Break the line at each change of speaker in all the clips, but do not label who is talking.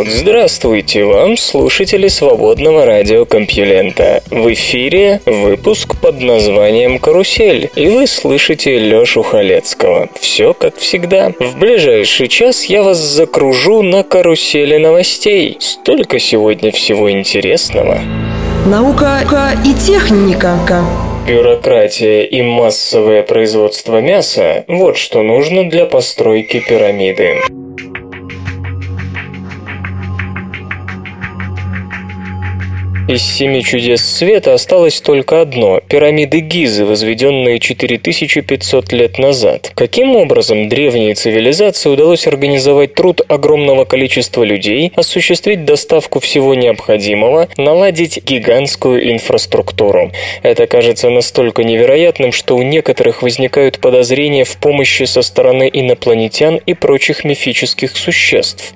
вот здравствуйте вам, слушатели свободного радиокомпьюлента. В эфире выпуск под названием «Карусель», и вы слышите Лёшу Халецкого. Все как всегда. В ближайший час я вас закружу на карусели новостей. Столько сегодня всего интересного.
Наука и техника.
Бюрократия и массовое производство мяса – вот что нужно для постройки пирамиды. Из семи чудес света осталось только одно – пирамиды Гизы, возведенные 4500 лет назад. Каким образом древней цивилизации удалось организовать труд огромного количества людей, осуществить доставку всего необходимого, наладить гигантскую инфраструктуру? Это кажется настолько невероятным, что у некоторых возникают подозрения в помощи со стороны инопланетян и прочих мифических существ.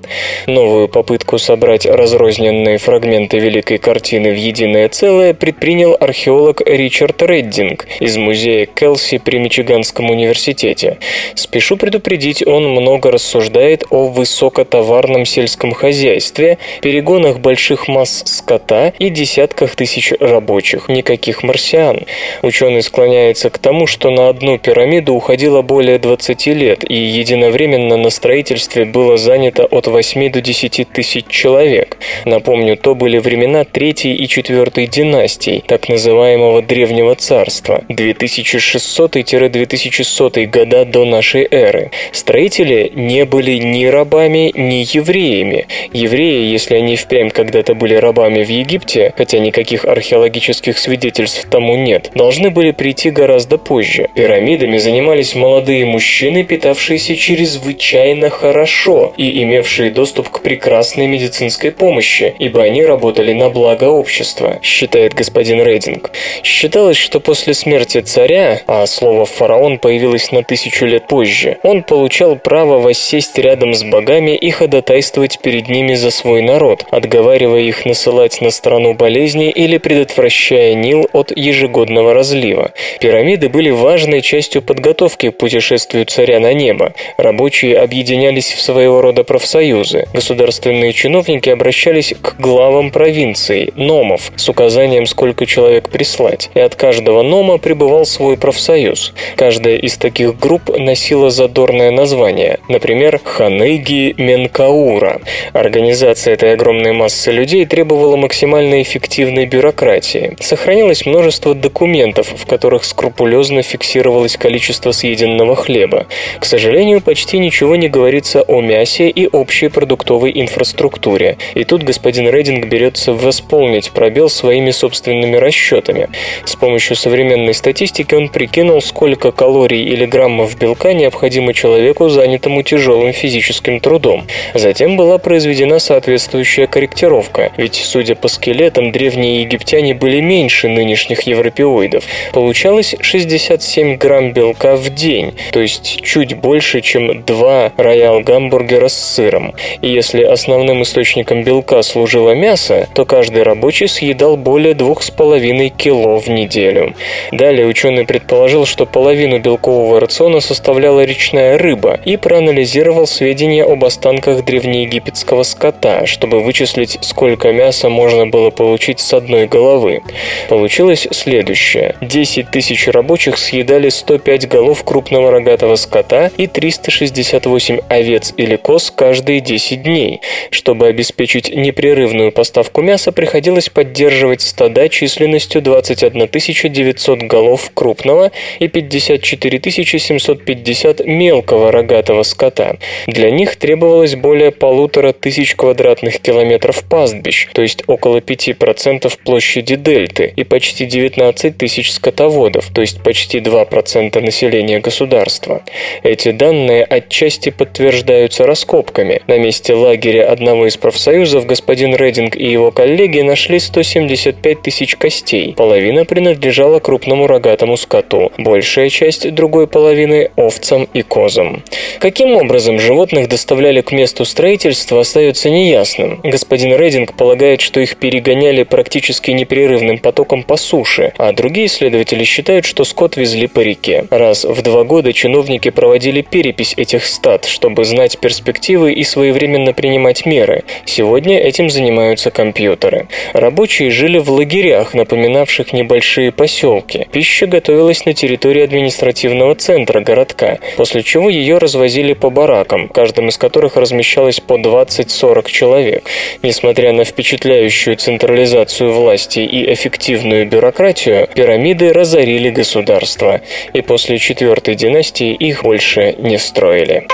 Новую попытку собрать разрозненные фрагменты великой картины в единое целое предпринял археолог Ричард Реддинг из музея Келси при Мичиганском университете. Спешу предупредить, он много рассуждает о высокотоварном сельском хозяйстве, перегонах больших масс скота и десятках тысяч рабочих, никаких марсиан. Ученый склоняется к тому, что на одну пирамиду уходило более 20 лет, и единовременно на строительстве было занято от 8 до 10 тысяч человек. Напомню, то были времена Третьей и IV династий, так называемого Древнего Царства, 2600-2100 года до нашей эры. Строители не были ни рабами, ни евреями. Евреи, если они впрямь когда-то были рабами в Египте, хотя никаких археологических свидетельств тому нет, должны были прийти гораздо позже. Пирамидами занимались молодые мужчины, питавшиеся чрезвычайно хорошо и имевшие доступ к прекрасной медицинской помощи, ибо они работали на благо общества, считает господин Рейдинг. Считалось, что после смерти царя, а слово «фараон» появилось на тысячу лет позже, он получал право воссесть рядом с богами и ходатайствовать перед ними за свой народ, отговаривая их насылать на страну болезни или предотвращая Нил от ежегодного разлива. Пирамиды были важной частью подготовки к путешествию царя на небо. Рабочие объединялись в своего рода профсоюзы. Государственные чиновники обращались к главам провинций, номов, с указанием, сколько человек прислать, и от каждого нома пребывал свой профсоюз. Каждая из таких групп носила задорное название, например, Ханыги Менкаура. Организация этой огромной массы людей требовала максимально эффективной бюрократии. Сохранилось множество документов, в которых скрупулезно фиксировалось количество съеденного хлеба. К сожалению, почти ничего не говорится о мясе и общей продуктовой инфраструктуре. И тут господин Рейдинг берется восполнить пробел своими собственными расчетами. С помощью современной статистики он прикинул, сколько калорий или граммов белка необходимо человеку, занятому тяжелым физическим трудом. Затем была произведена соответствующая корректировка, ведь, судя по скелетам, древние египтяне были меньше нынешних европеоидов. Получалось 67 грамм белка в день, то есть чуть больше, чем два роял-гамбургера с сыром. И если основным источником белка служило мясо, то каждый рабочий съедал более 2,5 кило в неделю. Далее ученый предположил, что половину белкового рациона составляла речная рыба и проанализировал сведения об останках древнеегипетского скота, чтобы вычислить, сколько мяса можно было получить с одной головы. Получилось следующее. 10 тысяч рабочих съедали 105 голов крупного рогатого скота и 368 овец или коз каждые 10 дней. Чтобы обеспечить непрерывную поставку мяса, приходилось приходилось поддерживать стада численностью 21 900 голов крупного и 54 750 мелкого рогатого скота. Для них требовалось более полутора тысяч квадратных километров пастбищ, то есть около 5% площади дельты, и почти 19 тысяч скотоводов, то есть почти 2% населения государства. Эти данные отчасти подтверждаются раскопками. На месте лагеря одного из профсоюзов господин Рединг и его коллеги нашли 175 тысяч костей. Половина принадлежала крупному рогатому скоту, большая часть другой половины – овцам и козам. Каким образом животных доставляли к месту строительства, остается неясным. Господин Рединг полагает, что их перегоняли практически непрерывным потоком по суше, а другие исследователи считают, что скот везли по реке. Раз в два года чиновники проводили перепись этих стад, чтобы знать перспективы и своевременно принимать меры. Сегодня этим занимаются компьютеры. Рабочие жили в лагерях, напоминавших небольшие поселки. Пища готовилась на территории административного центра городка, после чего ее развозили по баракам, каждым из которых размещалось по 20-40 человек. Несмотря на впечатляющую централизацию власти и эффективную бюрократию, пирамиды разорили государство, и после четвертой династии их больше не строили.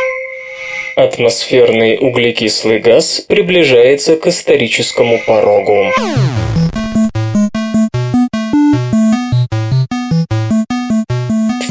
Атмосферный углекислый газ приближается к историческому порогу.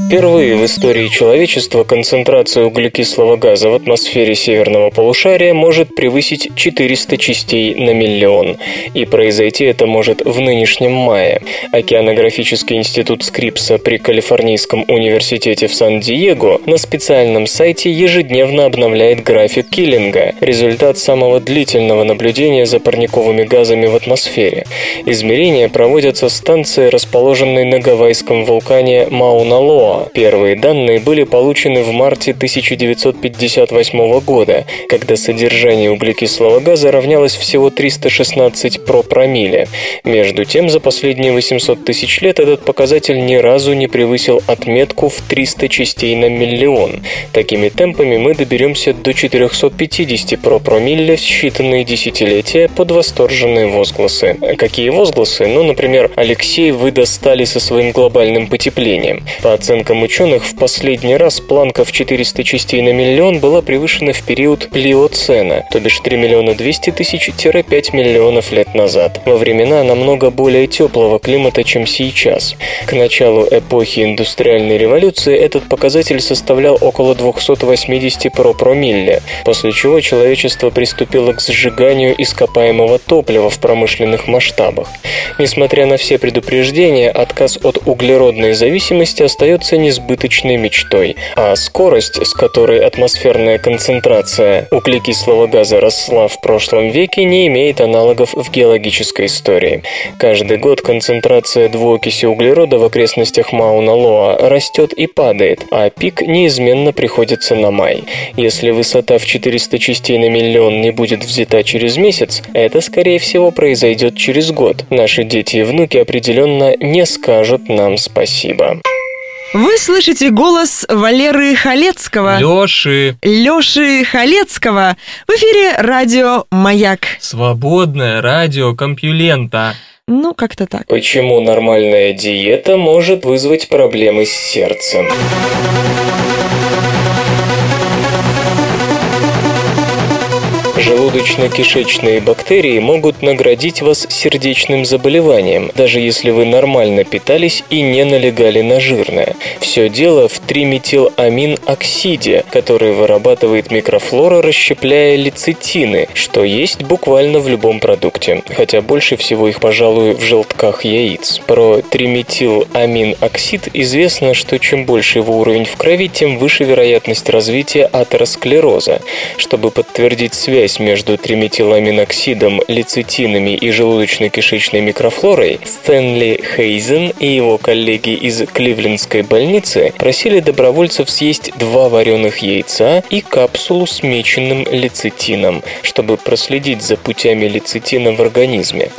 Впервые в истории человечества концентрация углекислого газа в атмосфере северного полушария может превысить 400 частей на миллион. И произойти это может в нынешнем мае. Океанографический институт Скрипса при Калифорнийском университете в Сан-Диего на специальном сайте ежедневно обновляет график Киллинга, результат самого длительного наблюдения за парниковыми газами в атмосфере. Измерения проводятся станцией, расположенной на гавайском вулкане Мауна-Лоа, Первые данные были получены в марте 1958 года, когда содержание углекислого газа равнялось всего 316 пропромилле. Между тем, за последние 800 тысяч лет этот показатель ни разу не превысил отметку в 300 частей на миллион. Такими темпами мы доберемся до 450 пропромилле в считанные десятилетия под восторженные возгласы. Какие возгласы? Ну, например, Алексей вы достали со своим глобальным потеплением. По оценкам оценкам ученых, в последний раз планка в 400 частей на миллион была превышена в период плиоцена, то бишь 3 миллиона 200 тысяч-5 миллионов лет назад, во времена намного более теплого климата, чем сейчас. К началу эпохи индустриальной революции этот показатель составлял около 280 пропромилле, после чего человечество приступило к сжиганию ископаемого топлива в промышленных масштабах. Несмотря на все предупреждения, отказ от углеродной зависимости остается несбыточной мечтой, а скорость, с которой атмосферная концентрация углекислого газа росла в прошлом веке, не имеет аналогов в геологической истории. Каждый год концентрация двуокиси углерода в окрестностях Мауна-Лоа растет и падает, а пик неизменно приходится на май. Если высота в 400 частей на миллион не будет взята через месяц, это, скорее всего, произойдет через год. Наши дети и внуки определенно не скажут нам спасибо.
Вы слышите голос Валеры Халецкого.
Лёши.
Лёши Халецкого. В эфире радио «Маяк».
Свободное радио Компьюлента.
Ну, как-то так.
Почему нормальная диета может вызвать проблемы с сердцем? Желудочно-кишечные бактерии могут наградить вас сердечным заболеванием, даже если вы нормально питались и не налегали на жирное. Все дело в триметиламин-оксиде, который вырабатывает микрофлора, расщепляя лецитины, что есть буквально в любом продукте, хотя больше всего их, пожалуй, в желтках яиц. Про триметиламин-оксид известно, что чем больше его уровень в крови, тем выше вероятность развития атеросклероза. Чтобы подтвердить связь связь между триметиламиноксидом, лецитинами и желудочно-кишечной микрофлорой, Стэнли Хейзен и его коллеги из Кливлендской больницы просили добровольцев съесть два вареных яйца и капсулу с меченным лецитином, чтобы проследить за путями лецитина в организме.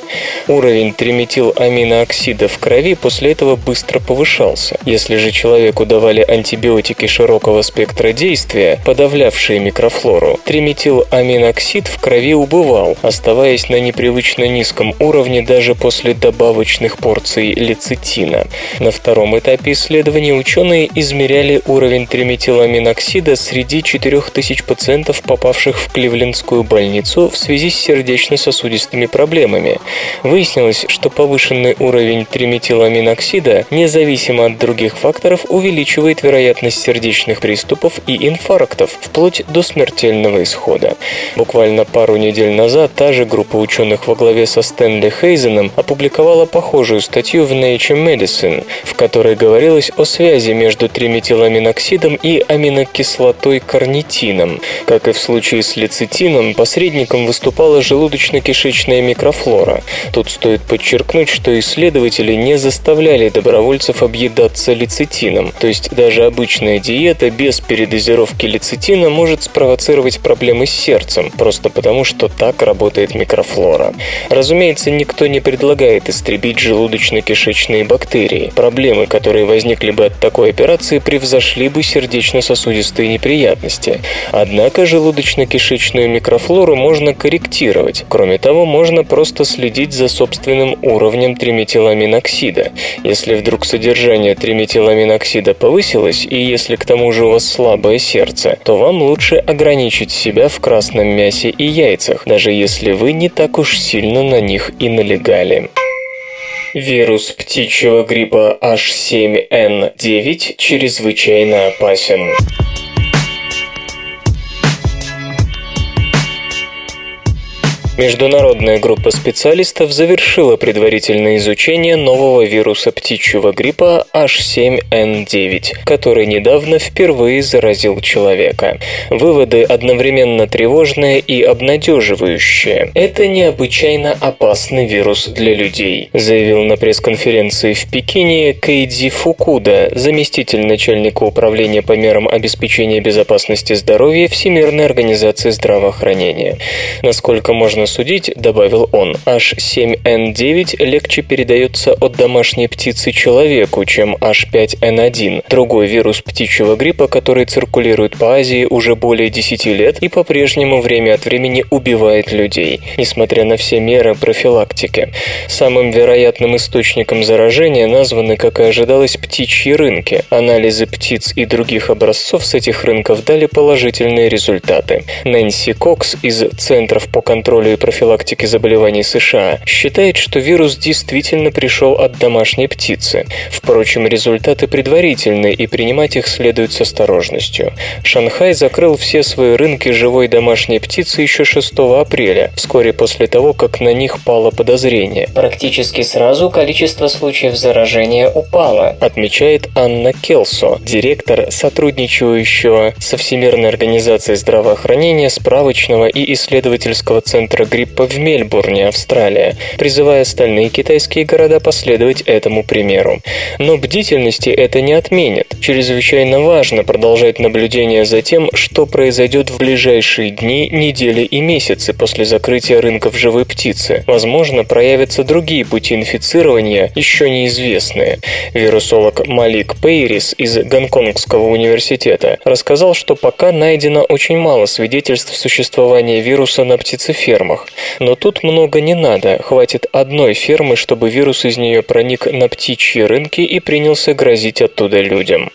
Уровень триметиламинооксида в крови после этого быстро повышался. Если же человеку давали антибиотики широкого спектра действия, подавлявшие микрофлору, триметиламиноксид оксид в крови убывал, оставаясь на непривычно низком уровне даже после добавочных порций лецитина. На втором этапе исследования ученые измеряли уровень триметиламиноксида среди 4000 пациентов, попавших в Кливлендскую больницу в связи с сердечно-сосудистыми проблемами. Выяснилось, что повышенный уровень триметиламиноксида, независимо от других факторов, увеличивает вероятность сердечных приступов и инфарктов, вплоть до смертельного исхода. Буквально пару недель назад та же группа ученых во главе со Стэнли Хейзеном опубликовала похожую статью в Nature Medicine, в которой говорилось о связи между триметиламиноксидом и аминокислотой карнитином. Как и в случае с лецитином, посредником выступала желудочно-кишечная микрофлора. Тут стоит подчеркнуть, что исследователи не заставляли добровольцев объедаться лецитином, то есть даже обычная диета без передозировки лецитина может спровоцировать проблемы с сердцем, просто потому что так работает микрофлора. Разумеется, никто не предлагает истребить желудочно-кишечные бактерии. Проблемы, которые возникли бы от такой операции, превзошли бы сердечно-сосудистые неприятности. Однако желудочно-кишечную микрофлору можно корректировать. Кроме того, можно просто следить за собственным уровнем триметиламиноксида. Если вдруг содержание триметиламиноксида повысилось, и если к тому же у вас слабое сердце, то вам лучше ограничить себя в красном мясе и яйцах, даже если вы не так уж сильно на них и налегали. Вирус птичьего гриппа H7N9 чрезвычайно опасен. Международная группа специалистов завершила предварительное изучение нового вируса птичьего гриппа H7N9, который недавно впервые заразил человека. Выводы одновременно тревожные и обнадеживающие. Это необычайно опасный вирус для людей, заявил на пресс-конференции в Пекине Кейдзи Фукуда, заместитель начальника управления по мерам обеспечения безопасности здоровья Всемирной организации здравоохранения. Насколько можно судить, добавил он, H7N9 легче передается от домашней птицы человеку, чем H5N1, другой вирус птичьего гриппа, который циркулирует по Азии уже более 10 лет и по-прежнему время от времени убивает людей, несмотря на все меры профилактики. Самым вероятным источником заражения названы, как и ожидалось, птичьи рынки. Анализы птиц и других образцов с этих рынков дали положительные результаты. Нэнси Кокс из Центров по контролю и профилактики заболеваний США считает, что вирус действительно пришел от домашней птицы. Впрочем, результаты предварительны, и принимать их следует с осторожностью. Шанхай закрыл все свои рынки живой домашней птицы еще 6 апреля, вскоре после того, как на них пало подозрение.
Практически сразу количество случаев заражения упало,
отмечает Анна Келсо, директор сотрудничающего со Всемирной организацией здравоохранения справочного и исследовательского центра гриппа в Мельбурне, Австралия, призывая остальные китайские города последовать этому примеру. Но бдительности это не отменит. Чрезвычайно важно продолжать наблюдение за тем, что произойдет в ближайшие дни, недели и месяцы после закрытия рынков живой птицы. Возможно, проявятся другие пути инфицирования, еще неизвестные. Вирусолог Малик Пейрис из Гонконгского университета рассказал, что пока найдено очень мало свидетельств существования вируса на птицефермах. Но тут много не надо, хватит одной фермы, чтобы вирус из нее проник на птичьи рынки и принялся грозить оттуда людям.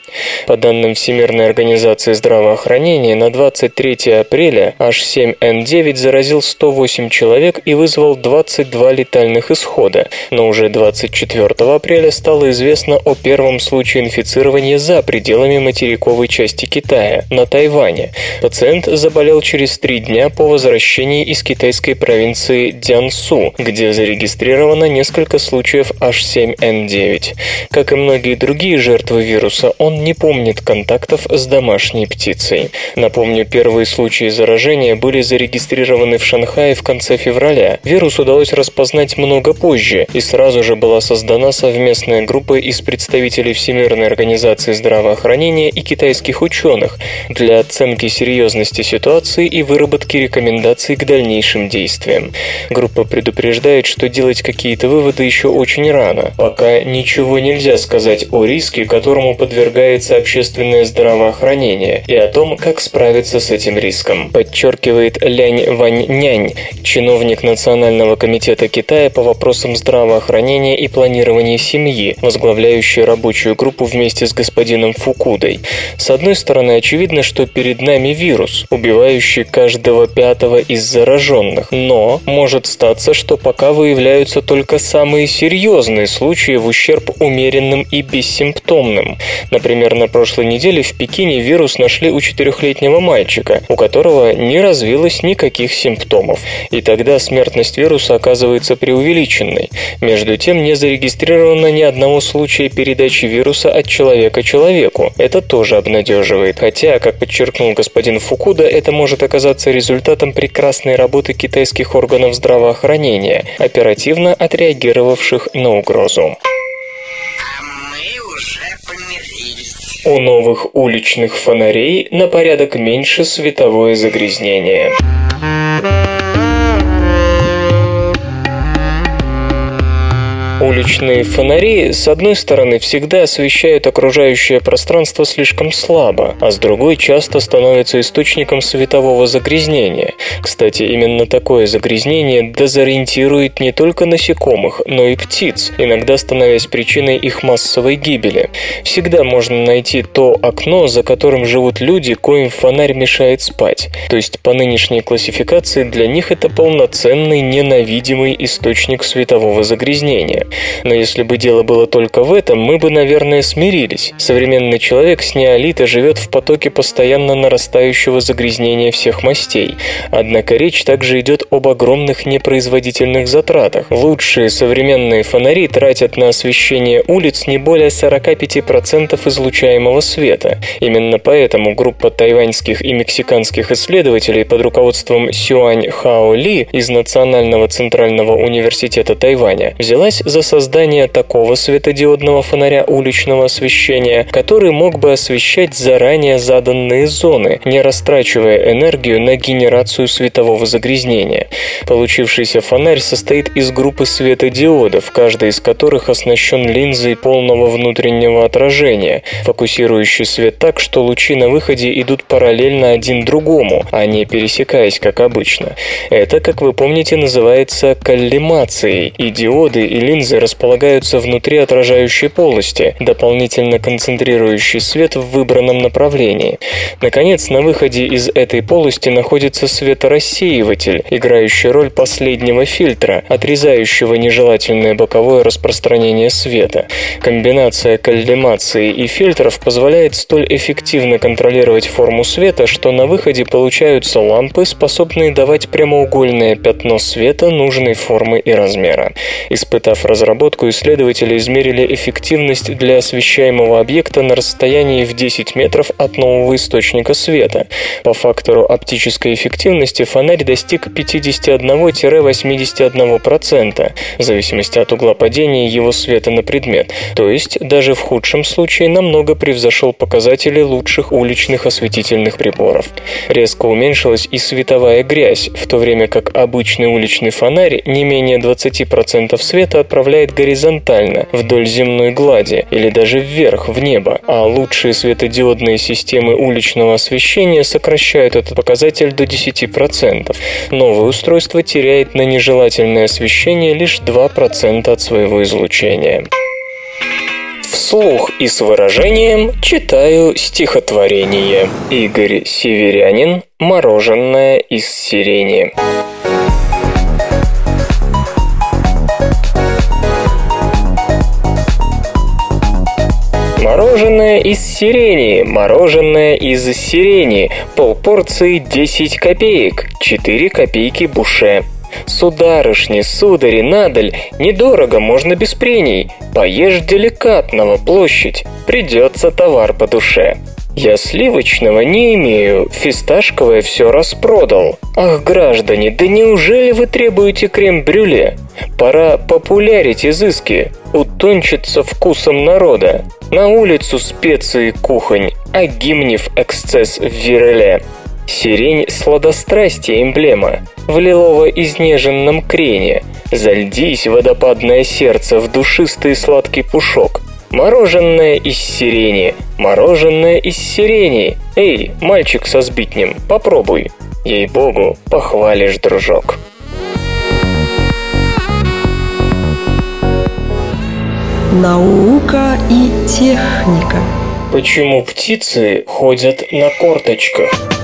По данным Всемирной организации здравоапреля, на 23 апреля H7N9 заразил 108 человек и вызвал 22 летальных исхода, но уже 24 апреля стало известно о первом случае инфицирования за пределами материковой части Китая, на Тайване. Пациент заболел через три дня по возвращении из китайской провинции Дянсу, где зарегистрировано несколько случаев H7N9. Как и многие другие жертвы вируса, он не помнит контактов с домашней птицей. Напомню, первые случаи заражения были зарегистрированы в Шанхае в конце февраля. Вирус удалось распознать много позже, и сразу же была создана совместная группа из представителей Всемирной организации здравоохранения и китайских ученых для оценки серьезности ситуации и выработки рекомендаций к дальнейшим действиям воздействием. Группа предупреждает, что делать какие-то выводы еще очень рано. Пока ничего нельзя сказать о риске, которому подвергается общественное здравоохранение, и о том, как справиться с этим риском, подчеркивает Лянь Вань Нянь, чиновник Национального комитета Китая по вопросам здравоохранения и планирования семьи, возглавляющий рабочую группу вместе с господином Фукудой. С одной стороны, очевидно, что перед нами вирус, убивающий каждого пятого из зараженных, но может статься, что пока выявляются только самые серьезные случаи в ущерб умеренным и бессимптомным. Например, на прошлой неделе в Пекине вирус нашли у четырехлетнего мальчика, у которого не развилось никаких симптомов. И тогда смертность вируса оказывается преувеличенной. Между тем, не зарегистрировано ни одного случая передачи вируса от человека человеку. Это тоже обнадеживает. Хотя, как подчеркнул господин Фукуда, это может оказаться результатом прекрасной работы китайских органов здравоохранения, оперативно отреагировавших на угрозу. У новых уличных фонарей на порядок меньше световое загрязнение. Уличные фонари, с одной стороны, всегда освещают окружающее пространство слишком слабо, а с другой часто становятся источником светового загрязнения. Кстати, именно такое загрязнение дезориентирует не только насекомых, но и птиц, иногда становясь причиной их массовой гибели. Всегда можно найти то окно, за которым живут люди, коим фонарь мешает спать. То есть по нынешней классификации для них это полноценный ненавидимый источник светового загрязнения. Но если бы дело было только в этом, мы бы, наверное, смирились. Современный человек с неолита живет в потоке постоянно нарастающего загрязнения всех мастей. Однако речь также идет об огромных непроизводительных затратах. Лучшие современные фонари тратят на освещение улиц не более 45% излучаемого света. Именно поэтому группа тайваньских и мексиканских исследователей под руководством Сюань Хао Ли из Национального центрального университета Тайваня взялась за создание такого светодиодного фонаря уличного освещения, который мог бы освещать заранее заданные зоны, не растрачивая энергию на генерацию светового загрязнения. Получившийся фонарь состоит из группы светодиодов, каждый из которых оснащен линзой полного внутреннего отражения, фокусирующий свет так, что лучи на выходе идут параллельно один другому, а не пересекаясь, как обычно. Это, как вы помните, называется коллимацией, и диоды и линзы линзы располагаются внутри отражающей полости, дополнительно концентрирующей свет в выбранном направлении. Наконец, на выходе из этой полости находится светорассеиватель, играющий роль последнего фильтра, отрезающего нежелательное боковое распространение света. Комбинация коллимации и фильтров позволяет столь эффективно контролировать форму света, что на выходе получаются лампы, способные давать прямоугольное пятно света нужной формы и размера. Испытав разработку исследователи измерили эффективность для освещаемого объекта на расстоянии в 10 метров от нового источника света. По фактору оптической эффективности фонарь достиг 51-81%, в зависимости от угла падения его света на предмет, то есть даже в худшем случае намного превзошел показатели лучших уличных осветительных приборов. Резко уменьшилась и световая грязь, в то время как обычный уличный фонарь не менее 20% света отправляет направляет горизонтально, вдоль земной глади или даже вверх, в небо, а лучшие светодиодные системы уличного освещения сокращают этот показатель до 10%. Новое устройство теряет на нежелательное освещение лишь 2% от своего излучения. Вслух и с выражением читаю стихотворение. Игорь Северянин «Мороженое из сирени». Мороженое из сирени, мороженое из сирени, полпорции 10 копеек, 4 копейки буше. Сударышни, судари, надаль, недорого, можно без прений. Поешь деликатного площадь, придется товар по душе. Я сливочного не имею, фисташковое все распродал. Ах, граждане, да неужели вы требуете крем-брюле? Пора популярить изыски, утончиться вкусом народа. На улицу специи кухонь, а гимнев эксцесс в виреле. Сирень сладострастия эмблема. В лилово-изнеженном крене. Зальдись, водопадное сердце, в душистый сладкий пушок. Мороженое из сирени, мороженое из сирени. Эй, мальчик со сбитнем, попробуй. Ей-богу, похвалишь, дружок.
Наука и техника.
Почему птицы ходят на корточках?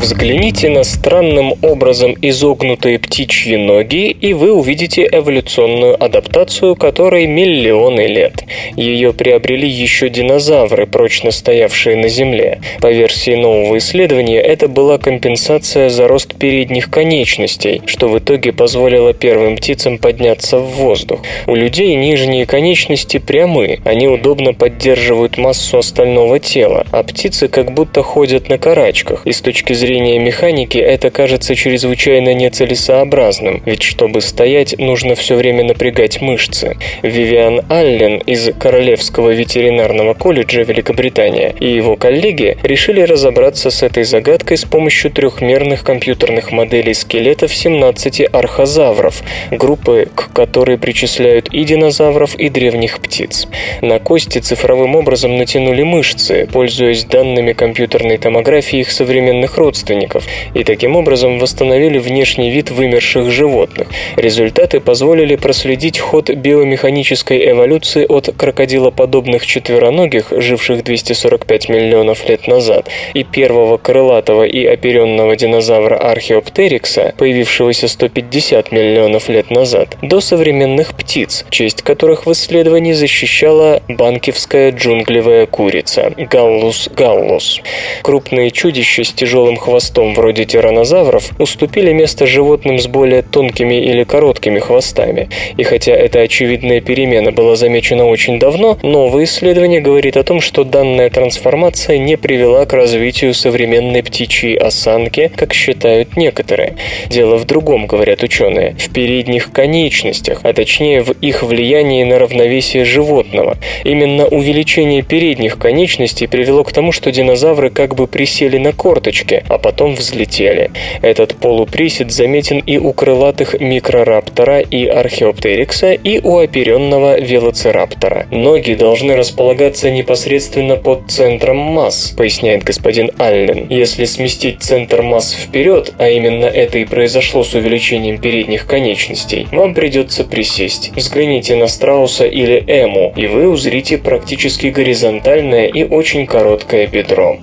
Взгляните на странным образом изогнутые птичьи ноги, и вы увидите эволюционную адаптацию, которой миллионы лет. Ее приобрели еще динозавры, прочно стоявшие на Земле. По версии нового исследования, это была компенсация за рост передних конечностей, что в итоге позволило первым птицам подняться в воздух. У людей нижние конечности прямы, они удобно поддерживают массу остального тела, а птицы как будто ходят на карачках, и с точки зрения механики это кажется чрезвычайно нецелесообразным, ведь чтобы стоять, нужно все время напрягать мышцы. Вивиан Аллен из Королевского ветеринарного колледжа Великобритания и его коллеги решили разобраться с этой загадкой с помощью трехмерных компьютерных моделей скелетов 17 архозавров, группы, к которой причисляют и динозавров, и древних птиц. На кости цифровым образом натянули мышцы, пользуясь данными компьютерной томографии их современных родственников родственников и таким образом восстановили внешний вид вымерших животных. Результаты позволили проследить ход биомеханической эволюции от крокодилоподобных четвероногих, живших 245 миллионов лет назад, и первого крылатого и оперенного динозавра археоптерикса, появившегося 150 миллионов лет назад, до современных птиц, честь которых в исследовании защищала банкивская джунглевая курица – галлус галлус. Крупные чудища с тяжелым хвостом вроде тиранозавров уступили место животным с более тонкими или короткими хвостами. И хотя эта очевидная перемена была замечена очень давно, новое исследование говорит о том, что данная трансформация не привела к развитию современной птичьей осанки, как считают некоторые. Дело в другом, говорят ученые, в передних конечностях, а точнее в их влиянии на равновесие животного. Именно увеличение передних конечностей привело к тому, что динозавры как бы присели на корточки, а потом взлетели. Этот полуприсед заметен и у крылатых микрораптора и археоптерикса, и у оперенного велоцираптора. Ноги должны располагаться непосредственно под центром масс, поясняет господин Аллен. Если сместить центр масс вперед, а именно это и произошло с увеличением передних конечностей, вам придется присесть. Взгляните на страуса или эму, и вы узрите практически горизонтальное и очень короткое бедро.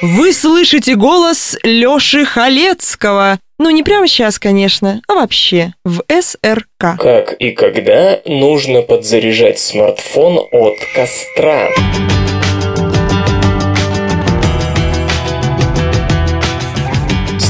Вы слышите голос Лёши Халецкого. Ну, не прямо сейчас, конечно, а вообще, в СРК.
Как и когда нужно подзаряжать смартфон от костра.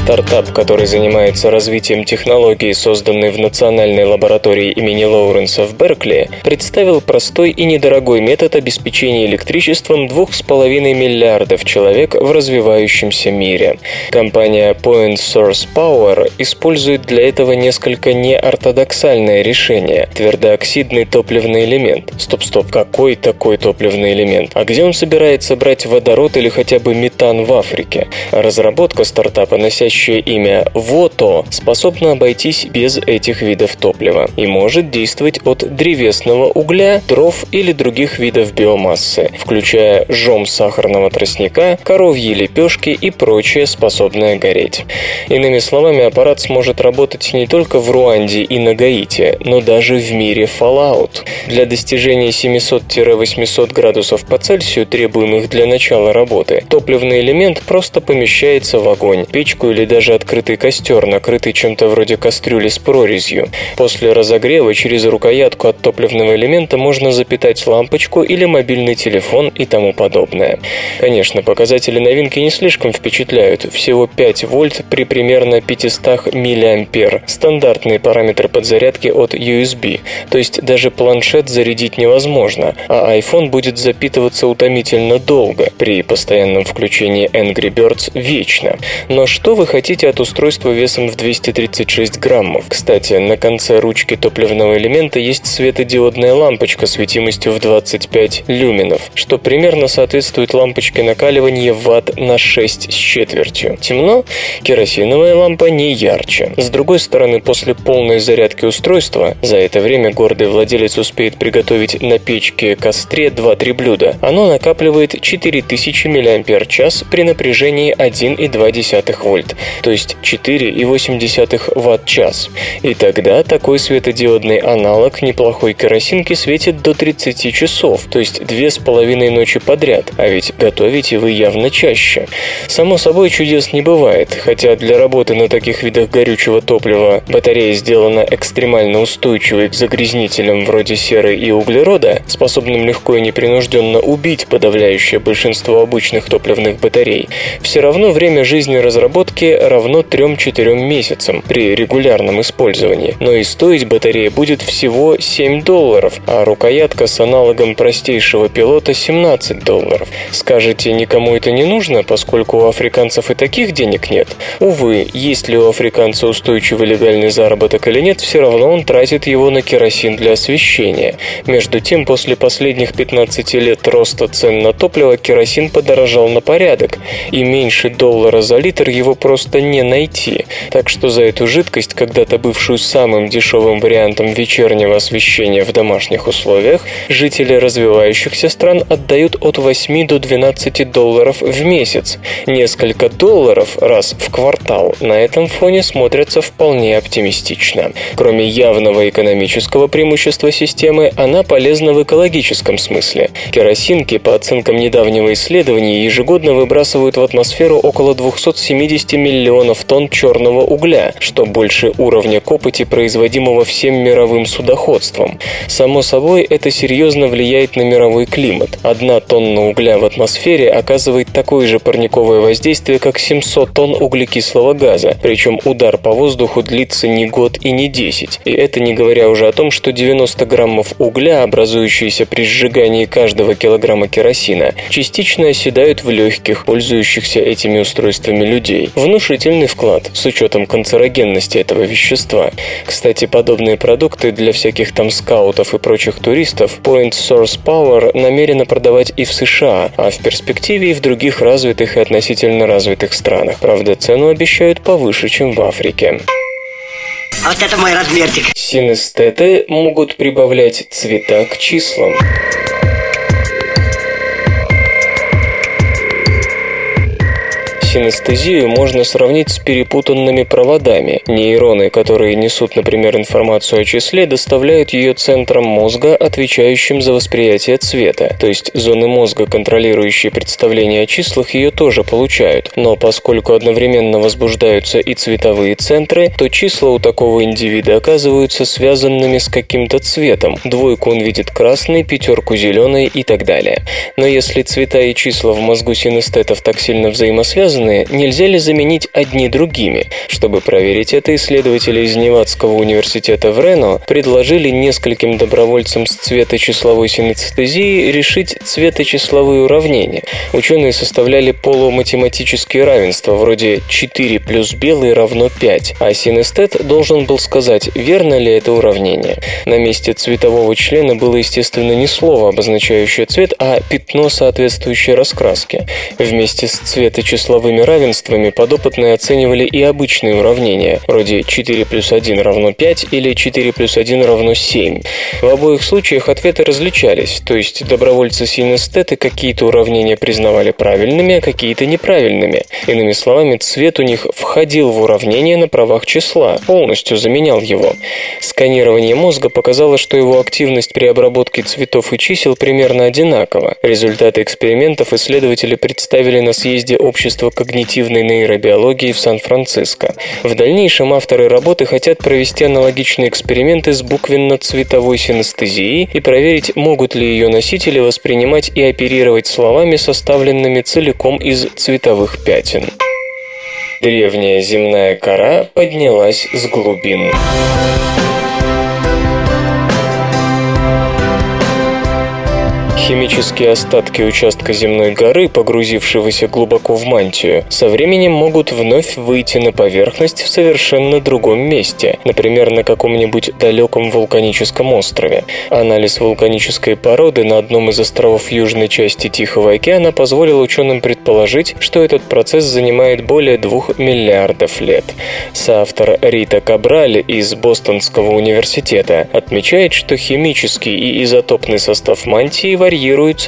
Стартап, который занимается развитием технологии, созданной в Национальной лаборатории имени Лоуренса в Беркли, представил простой и недорогой метод обеспечения электричеством 2,5 миллиардов человек в развивающемся мире. Компания Point Source Power использует для этого несколько неортодоксальное решение – твердооксидный топливный элемент. Стоп-стоп, какой такой топливный элемент? А где он собирается брать водород или хотя бы метан в Африке? Разработка стартапа, носящая носящее имя ВОТО, способна обойтись без этих видов топлива и может действовать от древесного угля, дров или других видов биомассы, включая жом сахарного тростника, коровьи лепешки и прочее, способное гореть. Иными словами, аппарат сможет работать не только в Руанде и на Гаити, но даже в мире Fallout. Для достижения 700-800 градусов по Цельсию, требуемых для начала работы, топливный элемент просто помещается в огонь, печку или даже открытый костер, накрытый чем-то вроде кастрюли с прорезью. После разогрева через рукоятку от топливного элемента можно запитать лампочку или мобильный телефон и тому подобное. Конечно, показатели новинки не слишком впечатляют. Всего 5 вольт при примерно 500 миллиампер. Стандартные параметры подзарядки от USB. То есть даже планшет зарядить невозможно, а iPhone будет запитываться утомительно долго, при постоянном включении Angry Birds вечно. Но что вы хотите от устройства весом в 236 граммов. Кстати, на конце ручки топливного элемента есть светодиодная лампочка светимостью в 25 люменов, что примерно соответствует лампочке накаливания ватт на 6 с четвертью. Темно? Керосиновая лампа не ярче. С другой стороны, после полной зарядки устройства, за это время гордый владелец успеет приготовить на печке костре 2-3 блюда. Оно накапливает 4000 мАч при напряжении 1,2 вольт, то есть 4,8 ватт-час. И тогда такой светодиодный аналог неплохой керосинки светит до 30 часов, то есть 2,5 ночи подряд, а ведь готовите вы явно чаще. Само собой чудес не бывает, хотя для работы на таких видах горючего топлива батарея сделана экстремально устойчивой к загрязнителям вроде серы и углерода, способным легко и непринужденно убить подавляющее большинство обычных топливных батарей, все равно время жизни разработки равно 3-4 месяцам при регулярном использовании. Но и стоить батарея будет всего 7 долларов, а рукоятка с аналогом простейшего пилота 17 долларов. Скажете, никому это не нужно, поскольку у африканцев и таких денег нет? Увы, есть ли у африканца устойчивый легальный заработок или нет, все равно он тратит его на керосин для освещения. Между тем, после последних 15 лет роста цен на топливо, керосин подорожал на порядок, и меньше доллара за литр его просто не найти. Так что за эту жидкость, когда-то бывшую самым дешевым вариантом вечернего освещения в домашних условиях, жители развивающихся стран отдают от 8 до 12 долларов в месяц. Несколько долларов раз в квартал на этом фоне смотрятся вполне оптимистично. Кроме явного экономического преимущества системы, она полезна в экологическом смысле. Керосинки, по оценкам недавнего исследования, ежегодно выбрасывают в атмосферу около 270 миллионов тонн черного угля, что больше уровня копоти, производимого всем мировым судоходством. Само собой, это серьезно влияет на мировой климат. Одна тонна угля в атмосфере оказывает такое же парниковое воздействие, как 700 тонн углекислого газа, причем удар по воздуху длится не год и не 10. И это не говоря уже о том, что 90 граммов угля, образующиеся при сжигании каждого килограмма керосина, частично оседают в легких, пользующихся этими устройствами людей. Внушительный вклад, с учетом канцерогенности этого вещества. Кстати, подобные продукты для всяких там скаутов и прочих туристов Point Source Power намерена продавать и в США, а в перспективе и в других развитых и относительно развитых странах. Правда, цену обещают повыше, чем в Африке.
Вот это мой размерчик.
Синестеты могут прибавлять цвета к числам. Синестезию можно сравнить с перепутанными проводами. Нейроны, которые несут, например, информацию о числе, доставляют ее центрам мозга, отвечающим за восприятие цвета. То есть зоны мозга, контролирующие представление о числах, ее тоже получают. Но поскольку одновременно возбуждаются и цветовые центры, то числа у такого индивида оказываются связанными с каким-то цветом. Двойку он видит красный, пятерку зеленый и так далее. Но если цвета и числа в мозгу синестетов так сильно взаимосвязаны, связаны, нельзя ли заменить одни другими? Чтобы проверить это, исследователи из Невадского университета в Рено предложили нескольким добровольцам с цветочисловой синестезией решить цветочисловые уравнения. Ученые составляли полуматематические равенства, вроде 4 плюс белый равно 5, а синестет должен был сказать, верно ли это уравнение. На месте цветового члена было, естественно, не слово, обозначающее цвет, а пятно соответствующей раскраски. Вместе с цветочисловыми числовыми равенствами подопытные оценивали и обычные уравнения, вроде 4 плюс 1 равно 5 или 4 плюс 1 равно 7. В обоих случаях ответы различались, то есть добровольцы-синестеты какие-то уравнения признавали правильными, а какие-то неправильными. Иными словами, цвет у них входил в уравнение на правах числа, полностью заменял его. Сканирование мозга показало, что его активность при обработке цветов и чисел примерно одинакова. Результаты экспериментов исследователи представили на съезде общества когнитивной нейробиологии в Сан-Франциско. В дальнейшем авторы работы хотят провести аналогичные эксперименты с буквенно-цветовой синестезией и проверить, могут ли ее носители воспринимать и оперировать словами, составленными целиком из цветовых пятен. Древняя земная кора поднялась с глубин. Химические остатки участка земной горы, погрузившегося глубоко в мантию, со временем могут вновь выйти на поверхность в совершенно другом месте, например, на каком-нибудь далеком вулканическом острове. Анализ вулканической породы на одном из островов южной части Тихого океана позволил ученым предположить, что этот процесс занимает более двух миллиардов лет. Соавтор Рита Кабраль из Бостонского университета отмечает, что химический и изотопный состав мантии варьируется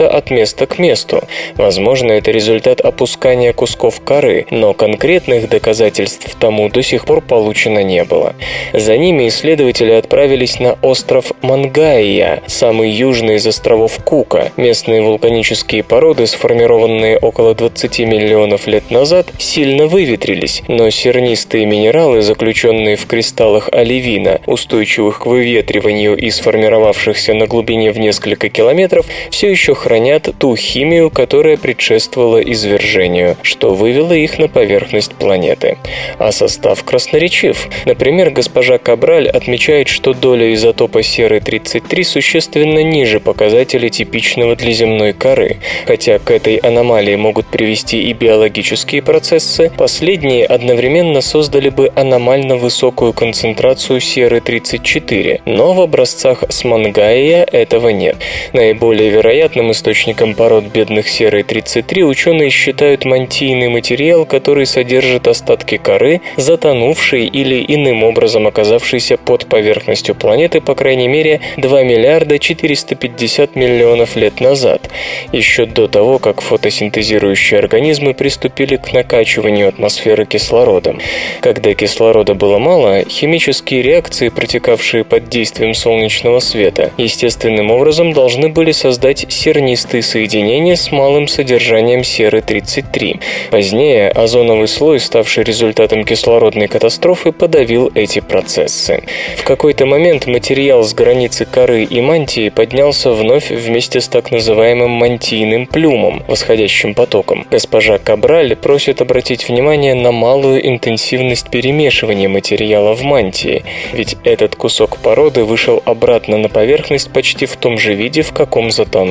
от места к месту. Возможно, это результат опускания кусков коры, но конкретных доказательств тому до сих пор получено не было. За ними исследователи отправились на остров Мангайя, самый южный из островов Кука. Местные вулканические породы, сформированные около 20 миллионов лет назад, сильно выветрились, но сернистые минералы, заключенные в кристаллах оливина, устойчивых к выветриванию и сформировавшихся на глубине в несколько километров, все еще хранят ту химию, которая предшествовала извержению, что вывело их на поверхность планеты. А состав красноречив. Например, госпожа Кабраль отмечает, что доля изотопа серы-33 существенно ниже показателей типичного для земной коры. Хотя к этой аномалии могут привести и биологические процессы, последние одновременно создали бы аномально высокую концентрацию серы-34, но в образцах с Мангайя этого нет. Наиболее вероятным источником пород бедных серы-33 ученые считают мантийный материал, который содержит остатки коры, затонувшей или иным образом оказавшейся под поверхностью планеты, по крайней мере, 2 миллиарда 450 миллионов лет назад, еще до того, как фотосинтезирующие организмы приступили к накачиванию атмосферы кислородом. Когда кислорода было мало, химические реакции, протекавшие под действием солнечного света, естественным образом должны были создать сернистые соединения с малым содержанием серы-33. Позднее озоновый слой, ставший результатом кислородной катастрофы, подавил эти процессы. В какой-то момент материал с границы коры и мантии поднялся вновь вместе с так называемым мантийным плюмом, восходящим потоком. Госпожа Кабраль просит обратить внимание на малую интенсивность перемешивания материала в мантии, ведь этот кусок породы вышел обратно на поверхность почти в том же виде, в каком затонул.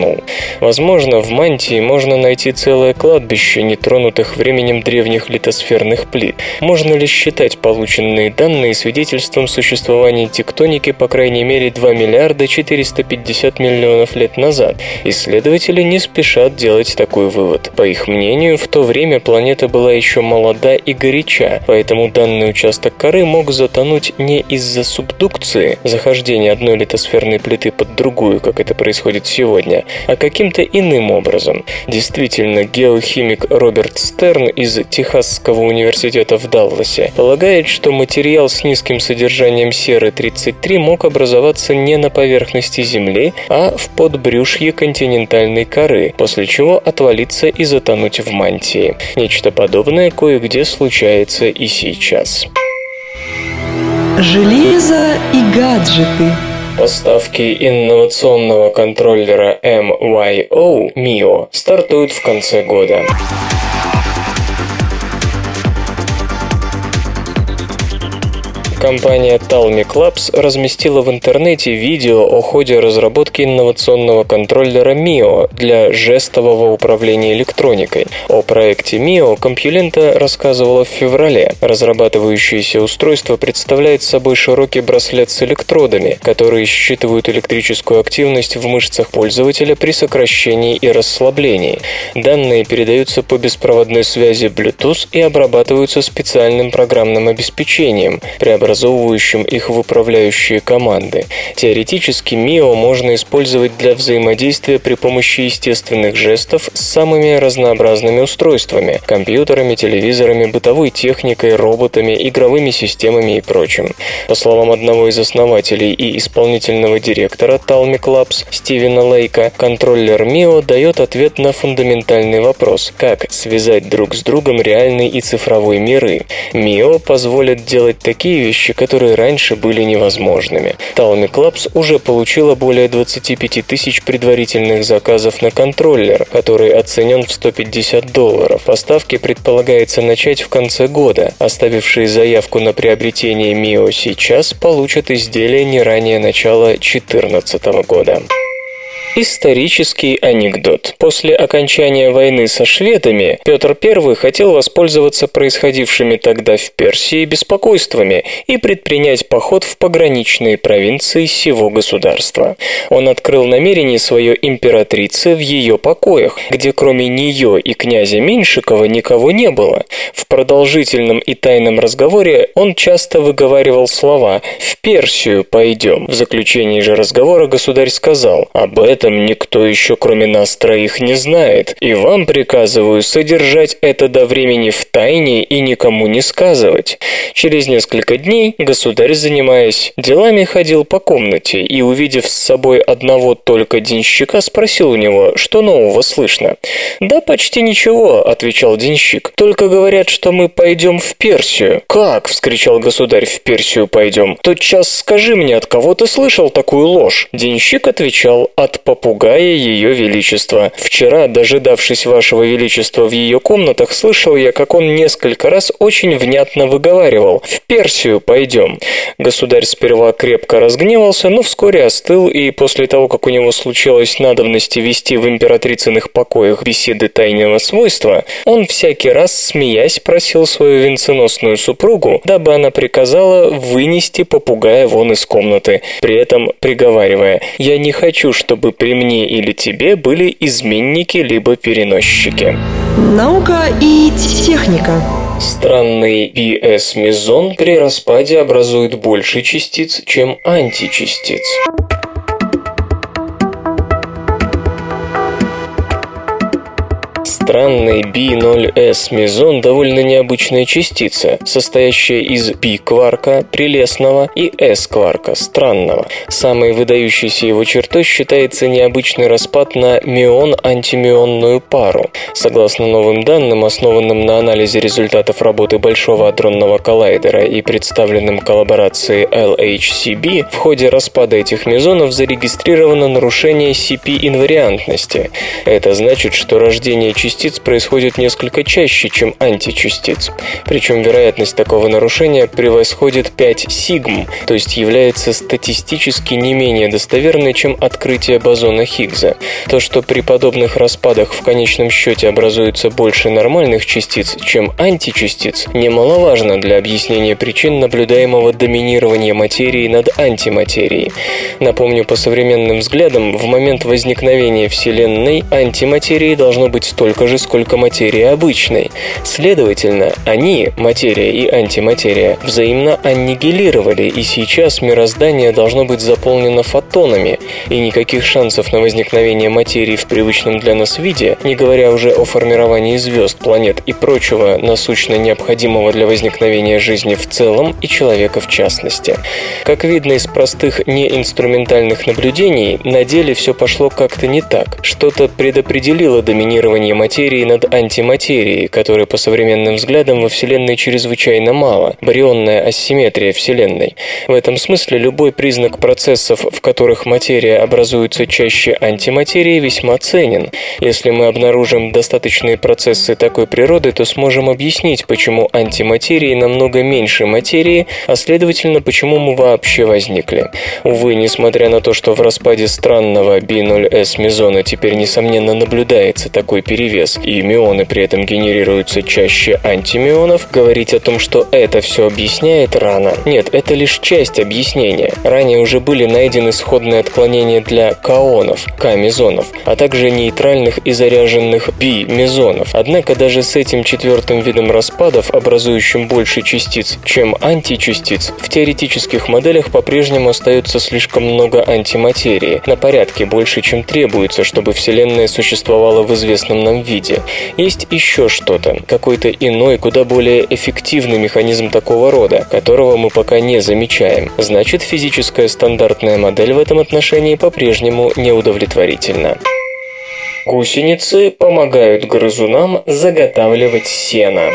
Возможно, в мантии можно найти целое кладбище нетронутых временем древних литосферных плит. Можно ли считать полученные данные свидетельством существования тектоники по крайней мере 2 миллиарда 450 миллионов лет назад? Исследователи не спешат делать такой вывод. По их мнению, в то время планета была еще молода и горяча, поэтому данный участок коры мог затонуть не из-за субдукции, захождения одной литосферной плиты под другую, как это происходит сегодня, а каким-то иным образом. Действительно, геохимик Роберт Стерн из Техасского университета в Далласе полагает, что материал с низким содержанием серы-33 мог образоваться не на поверхности Земли, а в подбрюшье континентальной коры, после чего отвалиться и затонуть в мантии. Нечто подобное кое-где случается и сейчас.
Железо и гаджеты.
Поставки инновационного контроллера MYO MIO стартуют в конце года. Компания Talmic Labs разместила в интернете видео о ходе разработки инновационного контроллера MIO для жестового управления электроникой. О проекте MIO Компьюлента рассказывала в феврале. Разрабатывающееся устройство представляет собой широкий браслет с электродами, которые считывают электрическую активность в мышцах пользователя при сокращении и расслаблении. Данные передаются по беспроводной связи Bluetooth и обрабатываются специальным программным обеспечением, преобразующим преобразовывающим их в управляющие команды. Теоретически МИО можно использовать для взаимодействия при помощи естественных жестов с самыми разнообразными устройствами – компьютерами, телевизорами, бытовой техникой, роботами, игровыми системами и прочим. По словам одного из основателей и исполнительного директора Talmic Labs Стивена Лейка, контроллер МИО дает ответ на фундаментальный вопрос – как связать друг с другом реальный и цифровой миры. МИО позволит делать такие вещи, вещи, которые раньше были невозможными. Talmy Clubs уже получила более 25 тысяч предварительных заказов на контроллер, который оценен в 150 долларов. Поставки предполагается начать в конце года. Оставившие заявку на приобретение MIO сейчас получат изделие не ранее начала 2014 года. Исторический анекдот. После окончания войны со шведами Петр I хотел воспользоваться происходившими тогда в Персии беспокойствами и предпринять поход в пограничные провинции сего государства. Он открыл намерение свое императрице в ее покоях, где кроме нее и князя Меньшикова никого не было. В продолжительном и тайном разговоре он часто выговаривал слова «в Персию пойдем». В заключении же разговора государь сказал «об этом этом никто еще кроме нас троих не знает, и вам приказываю содержать это до времени в тайне и никому не сказывать. Через несколько дней государь, занимаясь делами, ходил по комнате и, увидев с собой одного только денщика, спросил у него, что нового слышно. «Да почти ничего», — отвечал денщик, — «только говорят, что мы пойдем в Персию». «Как?» — вскричал государь, «в Персию пойдем». «Тотчас скажи мне, от кого ты слышал такую ложь?» Денщик отвечал, «От попугая Ее Величества. Вчера, дожидавшись Вашего Величества в ее комнатах, слышал я, как он несколько раз очень внятно выговаривал «В Персию пойдем». Государь сперва крепко разгневался, но вскоре остыл, и после того, как у него случилось надобности вести в императрицыных покоях беседы тайного свойства, он всякий раз, смеясь, просил свою венценосную супругу, дабы она приказала вынести попугая вон из комнаты, при этом приговаривая «Я не хочу, чтобы при мне или тебе были изменники либо переносчики.
Наука и техника.
Странный PS-мезон при распаде образует больше частиц, чем античастиц. Странный B0S мезон довольно необычная частица, состоящая из B-кварка, прелестного, и S-кварка, странного. Самой выдающейся его чертой считается необычный распад на мион-антимионную пару. Согласно новым данным, основанным на анализе результатов работы Большого адронного коллайдера и представленным коллаборацией LHCb, в ходе распада этих мезонов зарегистрировано нарушение CP-инвариантности. Это значит, что рождение частиц частиц происходит несколько чаще, чем античастиц. Причем вероятность такого нарушения превосходит 5 сигм, то есть является статистически не менее достоверной, чем открытие бозона Хиггса. То, что при подобных распадах в конечном счете образуется больше нормальных частиц, чем античастиц, немаловажно для объяснения причин наблюдаемого доминирования материи над антиматерией. Напомню, по современным взглядам, в момент возникновения Вселенной антиматерии должно быть столько столько же, сколько материи обычной. Следовательно, они, материя и антиматерия, взаимно аннигилировали, и сейчас мироздание должно быть заполнено фотонами, и никаких шансов на возникновение материи в привычном для нас виде, не говоря уже о формировании звезд, планет и прочего насущно необходимого для возникновения жизни в целом и человека в частности. Как видно из простых неинструментальных наблюдений, на деле все пошло как-то не так. Что-то предопределило доминирование материи материи над антиматерией, которой по современным взглядам во Вселенной чрезвычайно мало, барионная асимметрия Вселенной. В этом смысле любой признак процессов, в которых материя образуется чаще антиматерии, весьма ценен. Если мы обнаружим достаточные процессы такой природы, то сможем объяснить, почему антиматерии намного меньше материи, а следовательно, почему мы вообще возникли. Увы, несмотря на то, что в распаде странного B0S мезона теперь несомненно наблюдается такой перевес, вес, и мионы при этом генерируются чаще антимионов, говорить о том, что это все объясняет рано. Нет, это лишь часть объяснения. Ранее уже были найдены сходные отклонения для каонов, К-мезонов, а также нейтральных и заряженных би-мезонов. Однако даже с этим четвертым видом распадов, образующим больше частиц, чем античастиц, в теоретических моделях по-прежнему остается слишком много антиматерии, на порядке больше, чем требуется, чтобы Вселенная существовала в известном нам виде виде. Есть еще что-то, какой-то иной, куда более эффективный механизм такого рода, которого мы пока не замечаем. Значит, физическая стандартная модель в этом отношении по-прежнему неудовлетворительна. Гусеницы помогают грызунам заготавливать сено.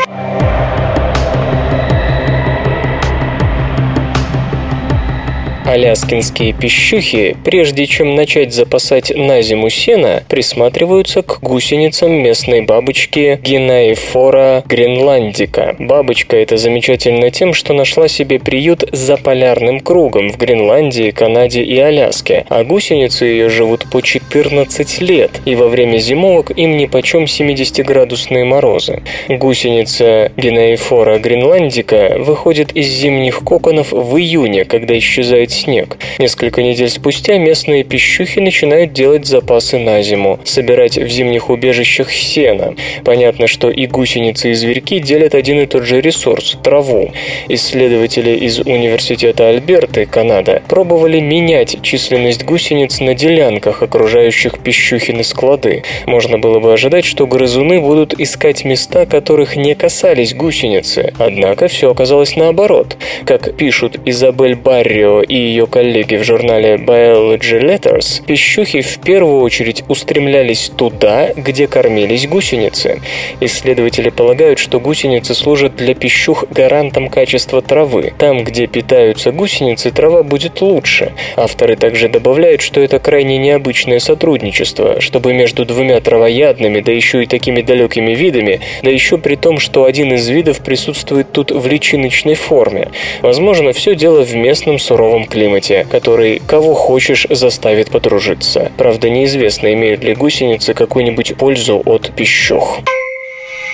Аляскинские пищухи, прежде чем начать запасать на зиму сена, присматриваются к гусеницам местной бабочки Гинаифора гренландика. Бабочка эта замечательна тем, что нашла себе приют за полярным кругом в Гренландии, Канаде и Аляске, а гусеницы ее живут по 14 лет, и во время зимовок им нипочем 70-градусные морозы. Гусеница Гинаифора гренландика выходит из зимних коконов в июне, когда исчезает снег. Несколько недель спустя местные пищухи начинают делать запасы на зиму, собирать в зимних убежищах сено. Понятно, что и гусеницы, и зверьки делят один и тот же ресурс – траву. Исследователи из Университета Альберты, Канада, пробовали менять численность гусениц на делянках, окружающих пищухины склады. Можно было бы ожидать, что грызуны будут искать места, которых не касались гусеницы. Однако все оказалось наоборот. Как пишут Изабель Баррио и ее коллеги в журнале Biology Letters, пищухи в первую очередь устремлялись туда, где кормились гусеницы. Исследователи полагают, что гусеницы служат для пищух гарантом качества травы. Там, где питаются гусеницы, трава будет лучше. Авторы также добавляют, что это крайне необычное сотрудничество, чтобы между двумя травоядными, да еще и такими далекими видами, да еще при том, что один из видов присутствует тут в личиночной форме. Возможно, все дело в местном суровом климате, который кого хочешь заставит подружиться. Правда, неизвестно, имеют ли гусеницы какую-нибудь пользу от пищух.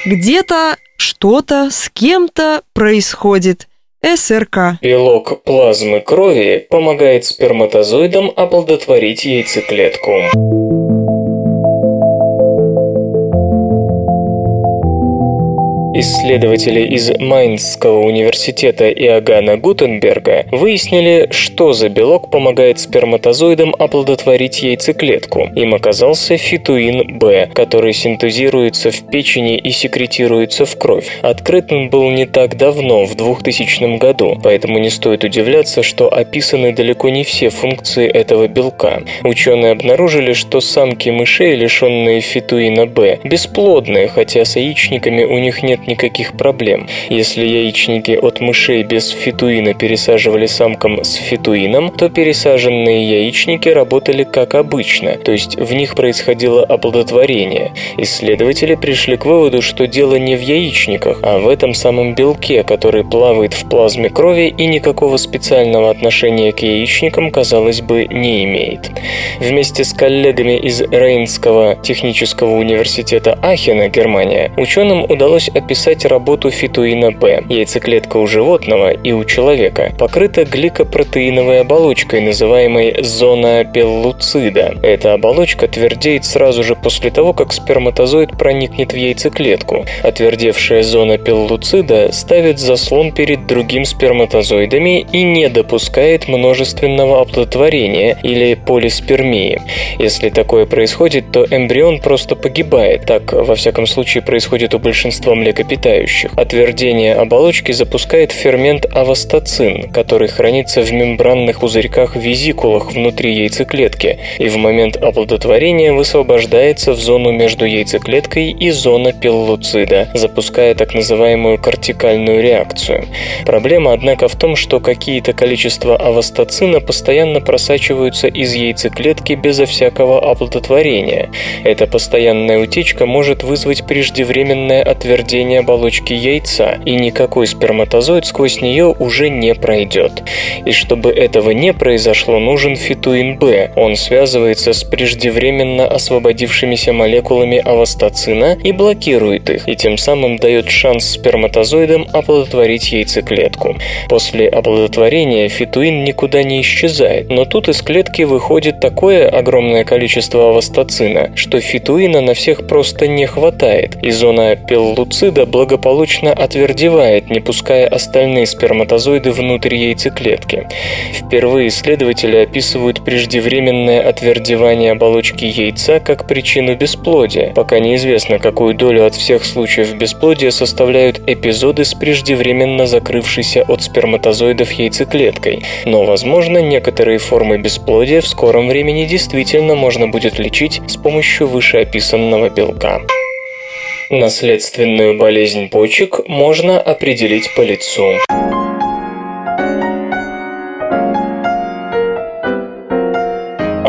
Где-то что-то с кем-то происходит. СРК.
Белок плазмы крови помогает сперматозоидам оплодотворить яйцеклетку. Исследователи из Майнского университета Иоганна Гутенберга выяснили, что за белок помогает сперматозоидам оплодотворить яйцеклетку. Им оказался фитуин Б, который синтезируется в печени и секретируется в кровь. Открыт он был не так давно, в 2000 году, поэтому не стоит удивляться, что описаны далеко не все функции этого белка. Ученые обнаружили, что самки мышей, лишенные фитуина Б, бесплодные, хотя с яичниками у них нет никаких проблем. Если яичники от мышей без фитуина пересаживали самкам с фитуином, то пересаженные яичники работали как обычно, то есть в них происходило оплодотворение. Исследователи пришли к выводу, что дело не в яичниках, а в этом самом белке, который плавает в плазме крови и никакого специального отношения к яичникам, казалось бы, не имеет. Вместе с коллегами из Рейнского технического университета Ахена, Германия, ученым удалось описать описать работу фитуина Б. Яйцеклетка у животного и у человека покрыта гликопротеиновой оболочкой, называемой зона пеллуцида. Эта оболочка твердеет сразу же после того, как сперматозоид проникнет в яйцеклетку. Отвердевшая зона пеллуцида ставит заслон перед другим сперматозоидами и не допускает множественного оплодотворения или полиспермии. Если такое происходит, то эмбрион просто погибает. Так, во всяком случае, происходит у большинства млекопитающих млекопитающих. Отвердение оболочки запускает фермент авастоцин, который хранится в мембранных пузырьках-визикулах внутри яйцеклетки и в момент оплодотворения высвобождается в зону между яйцеклеткой и зона пеллуцида, запуская так называемую кортикальную реакцию. Проблема, однако, в том, что какие-то количество авастоцина постоянно просачиваются из яйцеклетки безо всякого оплодотворения. Эта постоянная утечка может вызвать преждевременное отвердение поверхности оболочки яйца, и никакой сперматозоид сквозь нее уже не пройдет. И чтобы этого не произошло, нужен фитуин Б. Он связывается с преждевременно освободившимися молекулами авастоцина и блокирует их, и тем самым дает шанс сперматозоидам оплодотворить яйцеклетку. После оплодотворения фитуин никуда не исчезает, но тут из клетки выходит такое огромное количество авастоцина, что фитуина на всех просто не хватает, и зона пеллуцида благополучно отвердевает, не пуская остальные сперматозоиды внутрь яйцеклетки. Впервые исследователи описывают преждевременное отвердевание оболочки яйца как причину бесплодия. Пока неизвестно, какую долю от всех случаев бесплодия составляют эпизоды с преждевременно закрывшейся от сперматозоидов яйцеклеткой. Но, возможно, некоторые формы бесплодия в скором времени действительно можно будет лечить с помощью вышеописанного белка. Наследственную болезнь почек можно определить по лицу.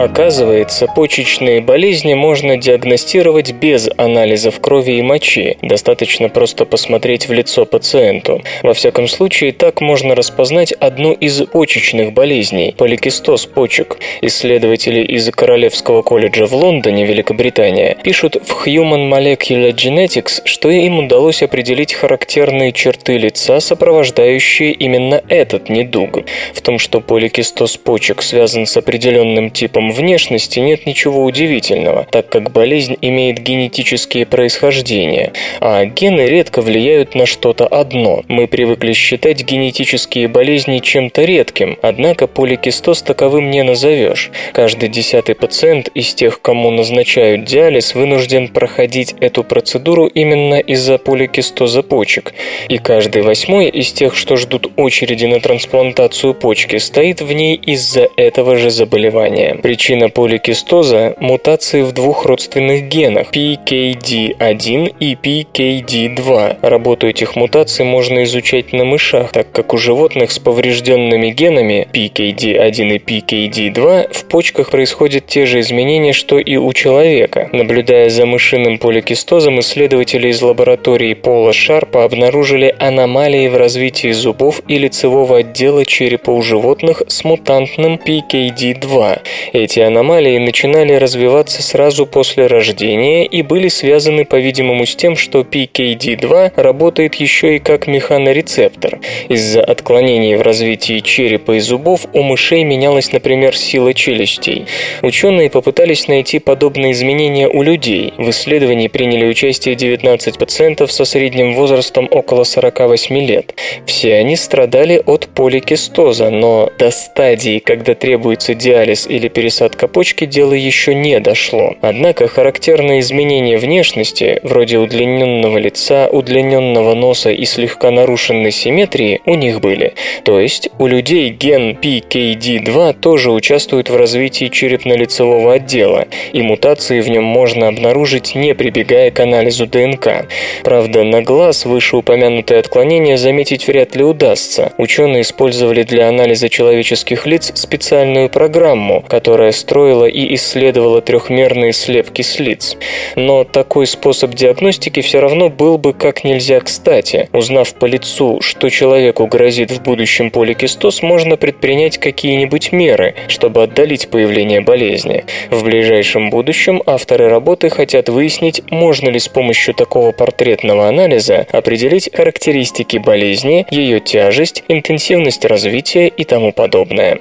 Оказывается, почечные болезни можно диагностировать без анализов крови и мочи. Достаточно просто посмотреть в лицо пациенту. Во всяком случае, так можно распознать одну из почечных болезней – поликистоз почек. Исследователи из Королевского колледжа в Лондоне, Великобритания, пишут в Human Molecular Genetics, что им удалось определить характерные черты лица, сопровождающие именно этот недуг. В том, что поликистоз почек связан с определенным типом внешности, нет ничего удивительного, так как болезнь имеет генетические происхождения, а гены редко влияют на что-то одно. Мы привыкли считать генетические болезни чем-то редким, однако поликистоз таковым не назовешь. Каждый десятый пациент из тех, кому назначают диализ, вынужден проходить эту процедуру именно из-за поликистоза почек, и каждый восьмой из тех, что ждут очереди на трансплантацию почки, стоит в ней из-за этого же заболевания. Причина поликистоза – мутации в двух родственных генах PKD1 и PKD2. Работу этих мутаций можно изучать на мышах, так как у животных с поврежденными генами PKD1 и PKD2 в почках происходят те же изменения, что и у человека. Наблюдая за мышиным поликистозом, исследователи из лаборатории Пола Шарпа обнаружили аномалии в развитии зубов и лицевого отдела черепа у животных с мутантным PKD2. Эти аномалии начинали развиваться сразу после рождения и были связаны, по-видимому, с тем, что PKD2 работает еще и как механорецептор. Из-за отклонений в развитии черепа и зубов у мышей менялась, например, сила челюстей. Ученые попытались найти подобные изменения у людей. В исследовании приняли участие 19 пациентов со средним возрастом около 48 лет. Все они страдали от поликистоза, но до стадии, когда требуется диализ или пересадка почки, дело еще не дошло. Однако характерные изменения внешности, вроде удлиненного лица, удлиненного носа и слегка нарушенной симметрии, у них были. То есть у людей ген PKD2 тоже участвует в развитии черепно-лицевого отдела, и мутации в нем можно обнаружить, не прибегая к анализу ДНК. Правда, на глаз вышеупомянутое отклонение заметить вряд ли удастся. Ученые использовали для анализа человеческих лиц специальную программу, которая строила и исследовала трехмерные слепки с лиц. Но такой способ диагностики все равно был бы как нельзя кстати. Узнав по лицу, что человеку грозит в будущем поликистоз, можно предпринять какие-нибудь меры, чтобы отдалить появление болезни. В ближайшем будущем авторы работы хотят выяснить, можно ли с помощью такого портретного анализа определить характеристики болезни, ее тяжесть, интенсивность развития и тому подобное.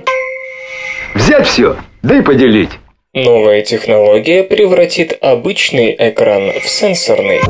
Взять все, да и поделить.
Новая технология превратит обычный экран в сенсорный.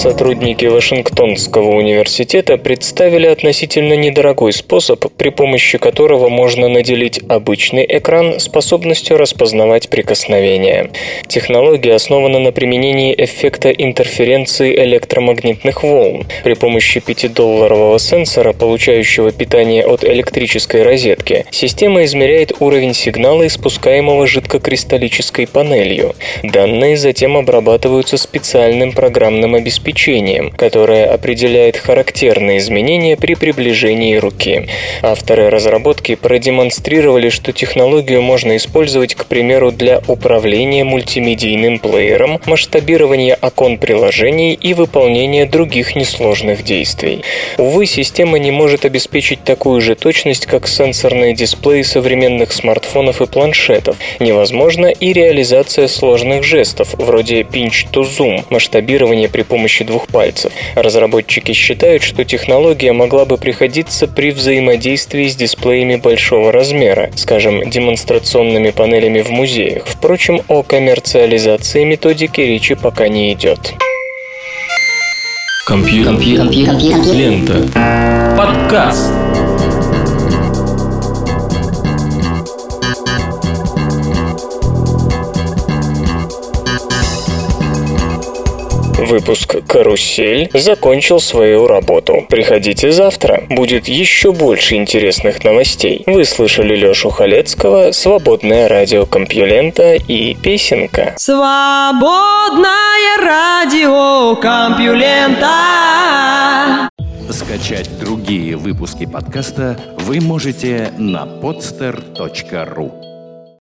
Сотрудники Вашингтонского университета представили относительно недорогой способ, при помощи которого можно наделить обычный экран способностью распознавать прикосновения. Технология основана на применении эффекта интерференции электромагнитных волн. При помощи 5-долларового сенсора, получающего питание от электрической розетки, система измеряет уровень сигнала, испускаемого жидкокристаллической панелью. Данные затем обрабатываются специальным программным обеспечением обеспечением, которое определяет характерные изменения при приближении руки. Авторы разработки продемонстрировали, что технологию можно использовать, к примеру, для управления мультимедийным плеером, масштабирования окон приложений и выполнения других несложных действий. Увы, система не может обеспечить такую же точность, как сенсорные дисплеи современных смартфонов и планшетов. Невозможна и реализация сложных жестов, вроде pinch to zoom, масштабирование при помощи помощи двух пальцев. Разработчики считают, что технология могла бы приходиться при взаимодействии с дисплеями большого размера, скажем, демонстрационными панелями в музеях. Впрочем, о коммерциализации методики речи пока не идет.
Компьютер. Лента.
Подкаст.
Выпуск «Карусель» закончил свою работу. Приходите завтра, будет еще больше интересных новостей. Вы слышали Лешу Халецкого, «Свободное радио Компьюлента» и «Песенка».
Свободное радио Компьюлента.
Скачать другие выпуски подкаста вы можете на podster.ru